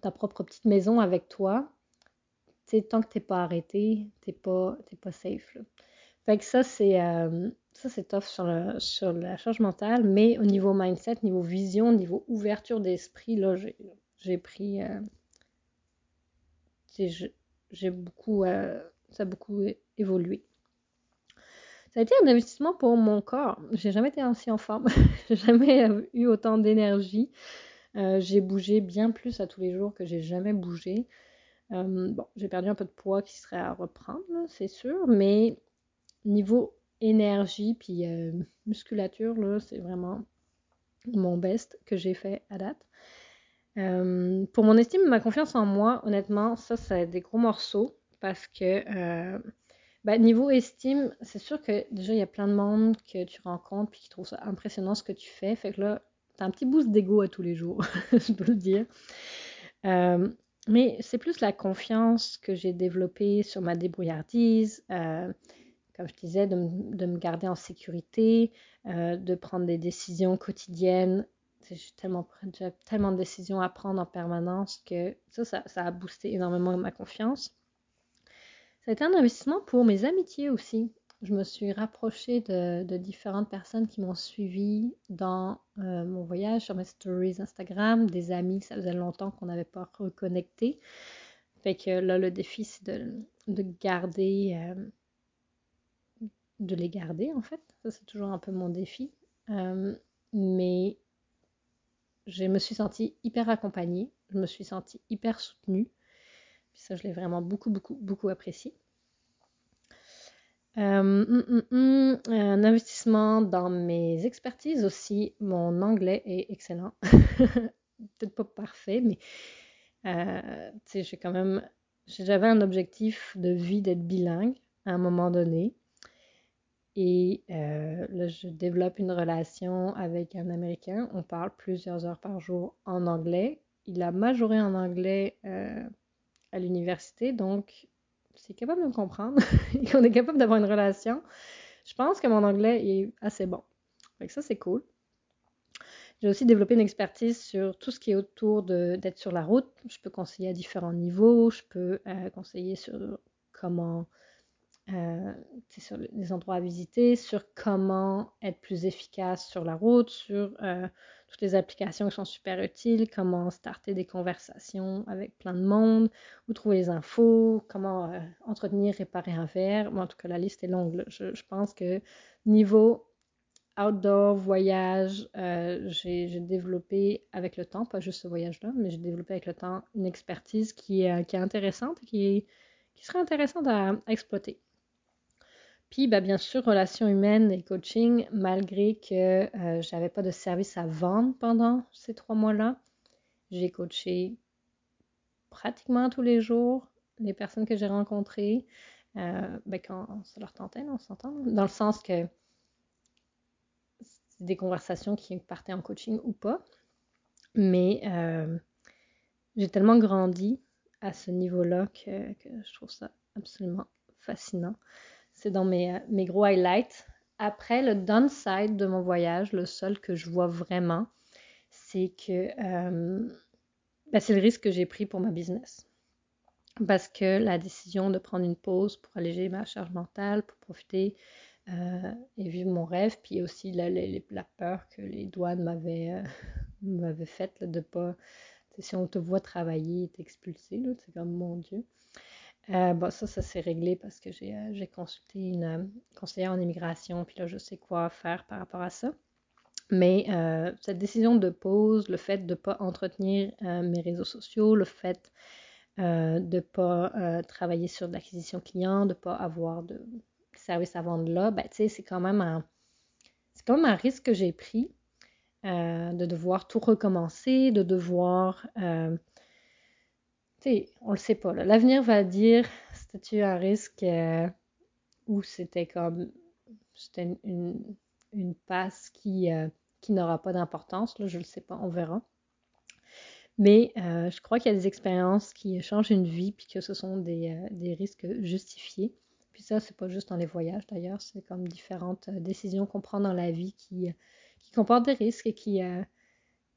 ta propre petite maison avec toi, tant que tu n'es pas arrêté, tu n'es pas, pas safe. Que ça, c'est ça c'est tough sur, le, sur la charge mentale, mais au niveau mindset, niveau vision, niveau ouverture d'esprit, là, j'ai pris j'ai beaucoup, euh, ça a beaucoup évolué. Ça a été un investissement pour mon corps. J'ai jamais été aussi en forme. j'ai jamais eu autant d'énergie. Euh, j'ai bougé bien plus à tous les jours que j'ai jamais bougé. Euh, bon, j'ai perdu un peu de poids qui serait à reprendre, c'est sûr, mais niveau énergie puis musculature, là, c'est vraiment mon best que j'ai fait à date. Euh, pour mon estime, ma confiance en moi, honnêtement, ça, c'est des gros morceaux parce que euh, bah, niveau estime, c'est sûr que déjà, il y a plein de monde que tu rencontres puis qui trouvent ça impressionnant ce que tu fais. Fait que là, t'as un petit boost d'ego à tous les jours, je peux le dire. Euh, mais c'est plus la confiance que j'ai développée sur ma débrouillardise, je disais, de, me garder en sécurité, de prendre des décisions quotidiennes j'ai tellement, de décisions à prendre en permanence que ça, ça, a boosté énormément ma confiance. Ça a été un investissement pour mes amitiés aussi. Je me suis rapprochée de, différentes personnes qui m'ont suivi dans euh, mon voyage sur mes stories Instagram, des amis, ça faisait longtemps qu'on n'avait pas reconnecté. Fait que là, le défi, c'est de, de, garder, euh, de les garder en fait. Ça, c'est toujours un peu mon défi. Euh, mais je me suis sentie hyper accompagnée, je me suis sentie hyper soutenue. Ça, je l'ai vraiment beaucoup, beaucoup, beaucoup apprécié. Euh, hum, hum, hum, un investissement dans mes expertises aussi. Mon anglais est excellent. Peut-être pas parfait, mais euh, quand même. J'avais un objectif de vie d'être bilingue à un moment donné. Et euh, là, je développe une relation avec un Américain. On parle plusieurs heures par jour en anglais. Il a majoré en anglais euh, à l'université, donc c'est capable de me comprendre et qu'on est capable d'avoir une relation. Je pense que mon anglais est assez bon. Donc ça, c'est cool. J'ai aussi développé une expertise sur tout ce qui est autour d'être sur la route. Je peux conseiller à différents niveaux. Je peux euh, conseiller sur comment euh, sur les endroits à visiter, sur comment être plus efficace sur la route, sur euh, toutes les applications qui sont super utiles, comment starter des conversations avec plein de monde, où trouver les infos, comment euh, entretenir, réparer un verre. en tout cas, la liste est longue. Je, pense que niveau outdoor, voyage, j'ai développé avec le temps, pas juste ce voyage-là, mais j'ai développé avec le temps une expertise qui est, intéressante et qui serait intéressante à exploiter. Puis, ben, bien sûr, relations humaines et coaching, malgré que euh, je n'avais pas de service à vendre pendant ces trois mois-là, j'ai coaché pratiquement tous les jours les personnes que j'ai rencontrées, euh, ben, quand ça leur tentait, on s'entend, dans le sens que c'est des conversations qui partaient en coaching ou pas. Mais euh, j'ai tellement grandi à ce niveau-là que, que, je trouve ça absolument fascinant. C'est dans mes, mes, gros highlights. Après, le downside de mon voyage, le seul que je vois vraiment, c'est que euh, ben, c'est le risque que j'ai pris pour ma business. Parce que la décision de prendre une pause pour alléger ma charge mentale, pour profiter euh, et vivre mon rêve, puis aussi la, peur que les douanes m'avaient euh, faite de pas. Si on te voit travailler et t'expulser, c'est comme mon Dieu. Euh, bon, ça, ça s'est réglé parce que j'ai euh, consulté une euh, conseillère en immigration, puis là, je sais quoi faire par rapport à ça. Mais cette décision de pause, le fait de ne pas entretenir mes réseaux sociaux, le fait de ne pas travailler sur l'acquisition client, de ne pas avoir de service à vendre là, ben, c'est quand même un c'est quand même un risque que j'ai pris de devoir tout recommencer, de devoir on le sait pas. L'avenir va dire c'était un risque euh, ou c'était comme c'était une, une, passe qui, euh, qui n'aura pas d'importance. Là, je le sais pas, on verra. Mais euh, je crois qu'il y a des expériences qui changent une vie, puis que ce sont des, des risques justifiés. Puis ça, c'est pas juste dans les voyages d'ailleurs, c'est comme différentes décisions qu'on prend dans la vie qui, qui comportent des risques et qui,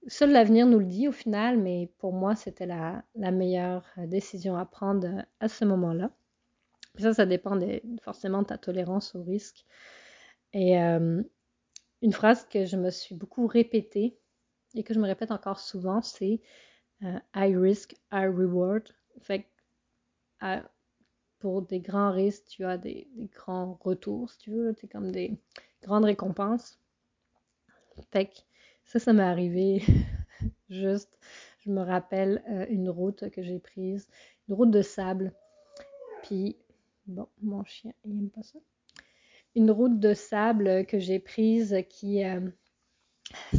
seul l'avenir nous le dit au final, mais pour moi, c'était la, la, meilleure décision à prendre à ce moment-là. Ça, ça dépend forcément de ta tolérance au risque. Et euh, une phrase que je me suis beaucoup répétée et que je me répète encore souvent, c'est euh, I risk, I reward. Fait euh, pour des grands risques, tu as des, des grands retours, si tu veux. C'est comme des grandes récompenses. Fait que ça, ça m'est arrivé juste. Je me rappelle euh, une route que j'ai prise, une route de sable. Puis, bon, mon chien, il n'aime pas ça. Une route de sable que j'ai prise qui. Euh,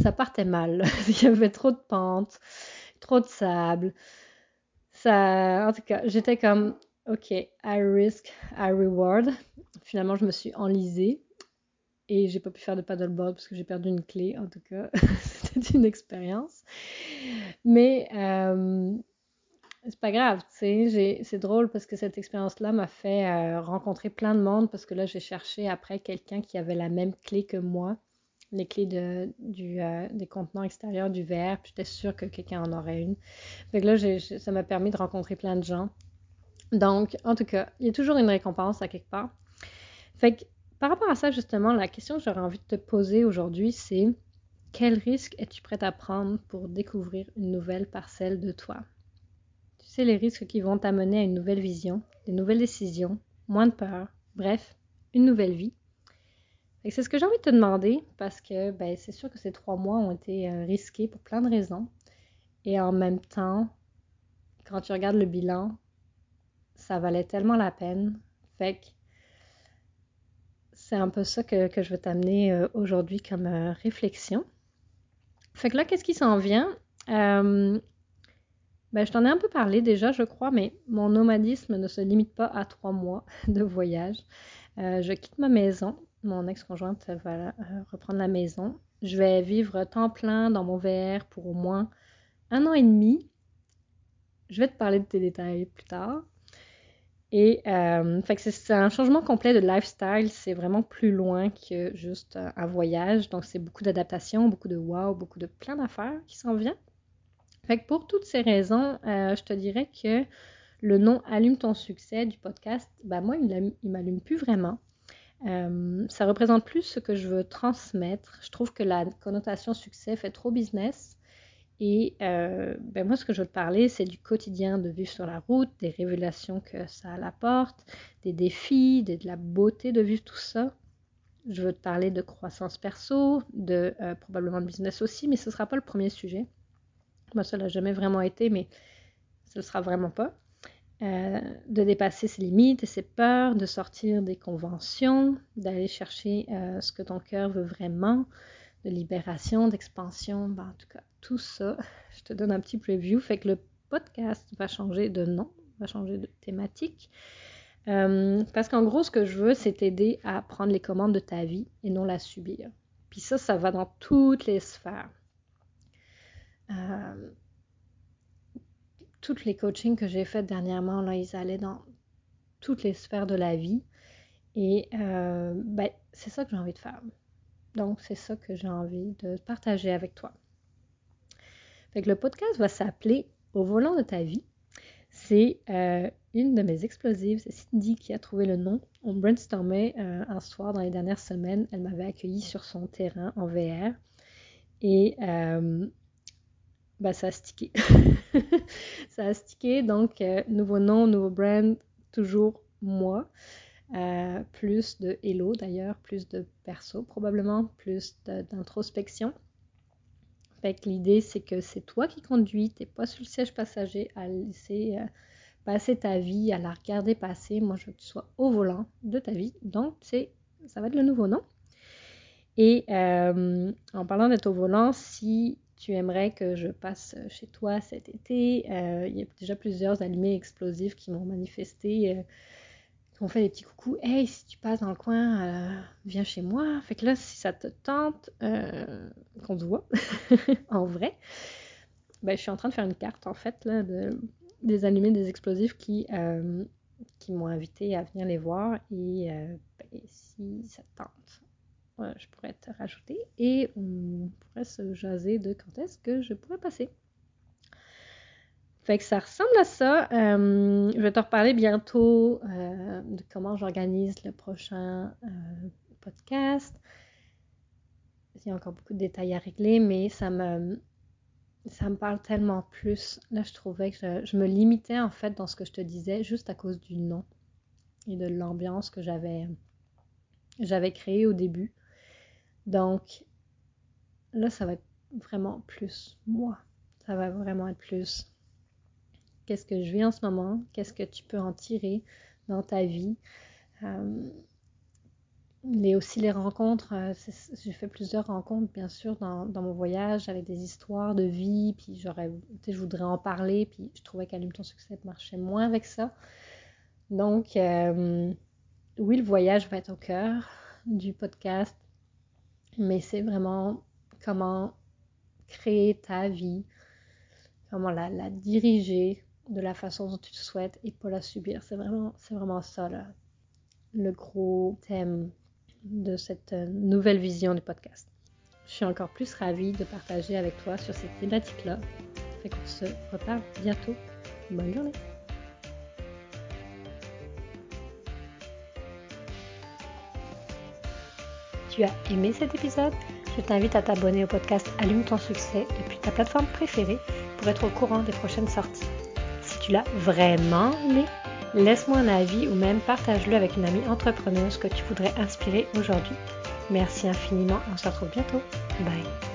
ça partait mal. il y avait trop de pentes, trop de sable. Ça, en tout cas, j'étais comme, OK, I risk, I reward. Finalement, je me suis enlisée et j'ai pas pu faire de paddleboard parce que j'ai perdu une clé. En tout cas, c'était une expérience. Mais euh, c'est pas grave, tu sais. C'est drôle parce que cette expérience-là m'a fait euh, rencontrer plein de monde parce que là, j'ai cherché après quelqu'un qui avait la même clé que moi, les clés de, euh, des contenants extérieurs du verre. J'étais sûre que quelqu'un en aurait une. Que là, ça m'a permis de rencontrer plein de gens. Donc, en tout cas, il y a toujours une récompense à quelque part. Fait que par rapport à ça, justement, la question que j'aurais envie de te poser aujourd'hui, c'est quel risque es-tu prête à prendre pour découvrir une nouvelle parcelle de toi? Tu sais, les risques qui vont t'amener à une nouvelle vision, des nouvelles décisions, moins de peur, bref, une nouvelle vie. Et c'est ce que j'ai envie de te demander parce que ben, c'est sûr que ces trois mois ont été euh, risqués pour plein de raisons. Et en même temps, quand tu regardes le bilan, ça valait tellement la peine. Fait c'est un peu ça que, je veux t'amener euh, aujourd'hui comme euh, réflexion. Fait que là, qu'est-ce qui s'en vient? Euh, ben, je t'en ai un peu parlé déjà, je crois, mais mon nomadisme ne se limite pas à trois mois de voyage. je quitte ma maison. Mon ex-conjointe va reprendre la maison. Je vais vivre temps plein dans mon VR pour au moins un an et demi. Je vais te parler de tes détails plus tard. Et euh, c'est un changement complet de lifestyle, c'est vraiment plus loin que juste un voyage. Donc c'est beaucoup d'adaptation, beaucoup de wow, beaucoup de plein d'affaires qui s'en viennent. Fait que pour toutes ces raisons, euh, je te dirais que le nom Allume ton succès du podcast, ben moi, il m'allume plus vraiment. Euh, ça représente plus ce que je veux transmettre. Je trouve que la connotation succès fait trop business. Et euh, ben moi, ce que je veux te parler, c'est du quotidien de vivre sur la route, des révélations que ça apporte, des défis, de, la beauté de vivre tout ça. Je veux te parler de croissance perso, de euh, probablement de business aussi, mais ce ne sera pas le premier sujet. Moi, ça l'a jamais vraiment été, mais ce ne sera vraiment pas. euh, de dépasser ses limites et ses peurs, de sortir des conventions, d'aller chercher ce que ton cœur veut vraiment, de libération, d'expansion, ben, en tout cas, tout ça, je te donne un petit preview, fait que le podcast va changer de nom, va changer de thématique. Euh, parce qu'en gros, ce que je veux, c'est t'aider à prendre les commandes de ta vie et non la subir. Puis ça, ça va dans toutes les sphères. Euh, toutes les coachings que j'ai faits dernièrement, là, ils allaient dans toutes les sphères de la vie. Et euh, ben, c'est ça que j'ai envie de faire. Donc, c'est ça que j'ai envie de partager avec toi. Le podcast va s'appeler Au volant de ta vie. C'est euh, une de mes explosives, c'est Cindy qui a trouvé le nom. On brainstormait euh, un soir dans les dernières semaines. Elle m'avait accueilli sur son terrain en VR. Et bah, ça a stické. ça a stické, donc nouveau nom, nouveau brand, toujours moi. Plus de hello d'ailleurs, plus de perso probablement, plus d'introspection. L'idée c'est que c'est toi qui conduis, t'es pas sur le siège passager à laisser euh, passer ta vie, à la regarder passer. Moi je veux sois au volant de ta vie, donc c'est ça va être le nouveau nom. Et en parlant d'être au volant, si tu aimerais que je passe chez toi cet été. Euh, il y a déjà plusieurs allumés explosifs qui m'ont manifesté, euh, ont fait des petits coucous. Hey, si tu passes dans le coin, euh, viens chez moi. Fait que là, si ça te tente, qu'on se voit en vrai, ben, je suis en train de faire une carte en fait des allumés des explosifs qui, qui m'ont invité à venir les voir. Et ben, si ça te tente, je pourrais te rajouter et on pourrait se jaser de quand est-ce que je pourrais passer. Que ça ressemble à ça. Euh, je vais te reparler bientôt euh, de comment j'organise le prochain euh, podcast. Il y a encore beaucoup de détails à régler, mais ça me, ça me parle tellement plus. Là, je trouvais que je, me limitais en fait dans ce que je te disais juste à cause du nom et de l'ambiance que j'avais j'avais créé au début. Donc, là, ça va être vraiment plus moi. Ça va vraiment être plus qu'est-ce que je vis en ce moment, qu'est-ce que tu peux en tirer dans ta vie? Euh, les, aussi les rencontres, euh, j'ai fait plusieurs rencontres bien sûr dans, mon voyage avec des histoires de vie, puis j'aurais, je voudrais en parler, puis je trouvais qu'Allume ton succès marchait moins avec ça. Donc, euh, oui, le voyage va être au cœur du podcast, mais c'est vraiment comment créer ta vie, comment la, diriger de la façon dont tu le souhaites et pas la subir. C'est vraiment, c'est vraiment ça le gros thème de cette euh, nouvelle vision du podcast. Je suis encore plus ravie de partager avec toi sur cette thématique-là. Fait qu'on se reparle bientôt. Bonne journée! tu as aimé cet épisode, je t'invite à t'abonner au podcast Allume ton succès depuis ta plateforme préférée pour être au courant des prochaines sorties. Tu l'as vraiment aimé, laisse-moi un avis ou même partage-le avec une amie entrepreneuse que tu voudrais inspirer aujourd'hui. Merci infiniment, on se retrouve bientôt. Bye.